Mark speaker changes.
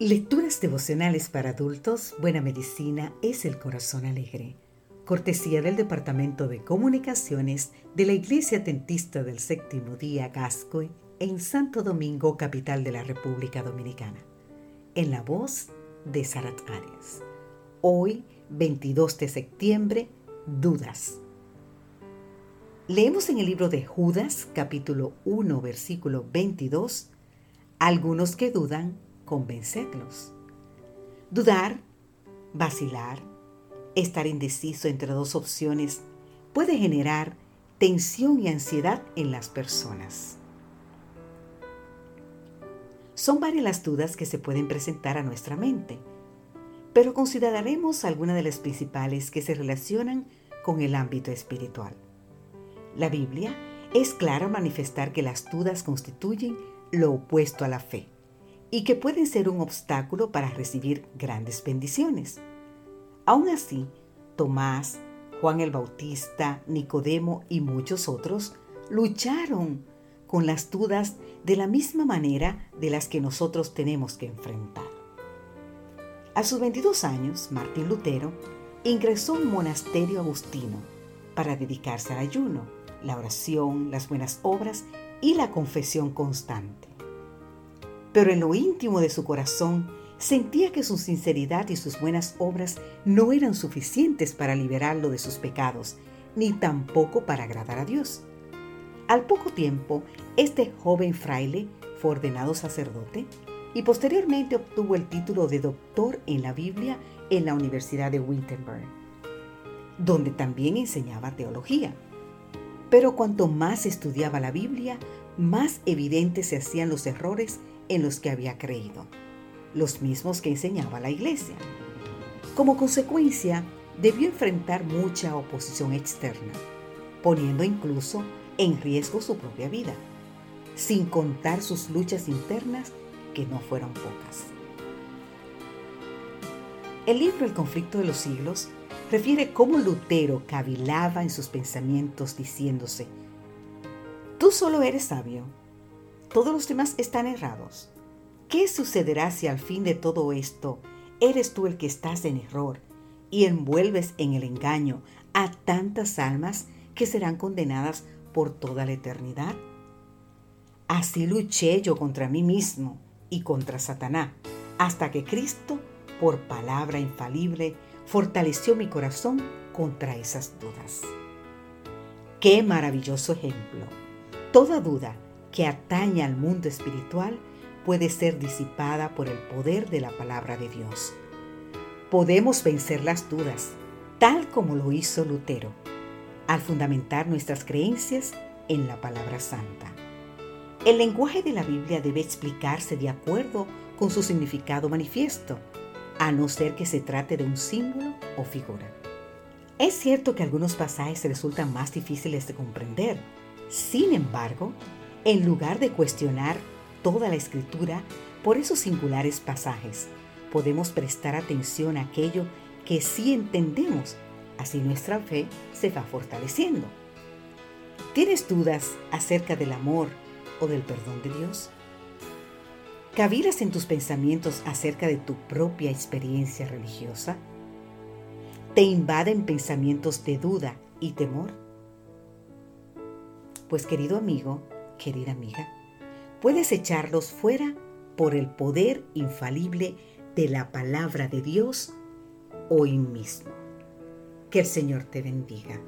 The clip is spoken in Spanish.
Speaker 1: Lecturas devocionales para adultos, Buena Medicina es el Corazón Alegre. Cortesía del Departamento de Comunicaciones de la Iglesia Tentista del Séptimo Día Gascoy en Santo Domingo, capital de la República Dominicana. En la voz de Sarat Arias. Hoy, 22 de septiembre, dudas. Leemos en el libro de Judas, capítulo 1, versículo 22, algunos que dudan convencerlos. Dudar, vacilar, estar indeciso entre dos opciones puede generar tensión y ansiedad en las personas. Son varias las dudas que se pueden presentar a nuestra mente, pero consideraremos algunas de las principales que se relacionan con el ámbito espiritual. La Biblia es clara al manifestar que las dudas constituyen lo opuesto a la fe y que pueden ser un obstáculo para recibir grandes bendiciones. Aún así, Tomás, Juan el Bautista, Nicodemo y muchos otros lucharon con las dudas de la misma manera de las que nosotros tenemos que enfrentar. A sus 22 años, Martín Lutero ingresó a un monasterio agustino para dedicarse al ayuno, la oración, las buenas obras y la confesión constante pero en lo íntimo de su corazón sentía que su sinceridad y sus buenas obras no eran suficientes para liberarlo de sus pecados, ni tampoco para agradar a Dios. Al poco tiempo, este joven fraile fue ordenado sacerdote y posteriormente obtuvo el título de doctor en la Biblia en la Universidad de Wittenberg, donde también enseñaba teología. Pero cuanto más estudiaba la Biblia, más evidentes se hacían los errores en los que había creído, los mismos que enseñaba la iglesia. Como consecuencia, debió enfrentar mucha oposición externa, poniendo incluso en riesgo su propia vida, sin contar sus luchas internas que no fueron pocas. El libro El conflicto de los siglos refiere cómo Lutero cavilaba en sus pensamientos diciéndose, Tú solo eres sabio todos los demás están errados. ¿Qué sucederá si al fin de todo esto eres tú el que estás en error y envuelves en el engaño a tantas almas que serán condenadas por toda la eternidad? Así luché yo contra mí mismo y contra Satanás, hasta que Cristo, por palabra infalible, fortaleció mi corazón contra esas dudas. Qué maravilloso ejemplo. Toda duda que atañe al mundo espiritual puede ser disipada por el poder de la palabra de Dios. Podemos vencer las dudas, tal como lo hizo Lutero, al fundamentar nuestras creencias en la palabra santa. El lenguaje de la Biblia debe explicarse de acuerdo con su significado manifiesto, a no ser que se trate de un símbolo o figura. Es cierto que algunos pasajes resultan más difíciles de comprender, sin embargo, en lugar de cuestionar toda la escritura por esos singulares pasajes. Podemos prestar atención a aquello que sí entendemos, así nuestra fe se va fortaleciendo. ¿Tienes dudas acerca del amor o del perdón de Dios? ¿Cavilas en tus pensamientos acerca de tu propia experiencia religiosa? ¿Te invaden pensamientos de duda y temor? Pues querido amigo, querida amiga, puedes echarlos fuera por el poder infalible de la palabra de Dios hoy mismo. Que el Señor te bendiga.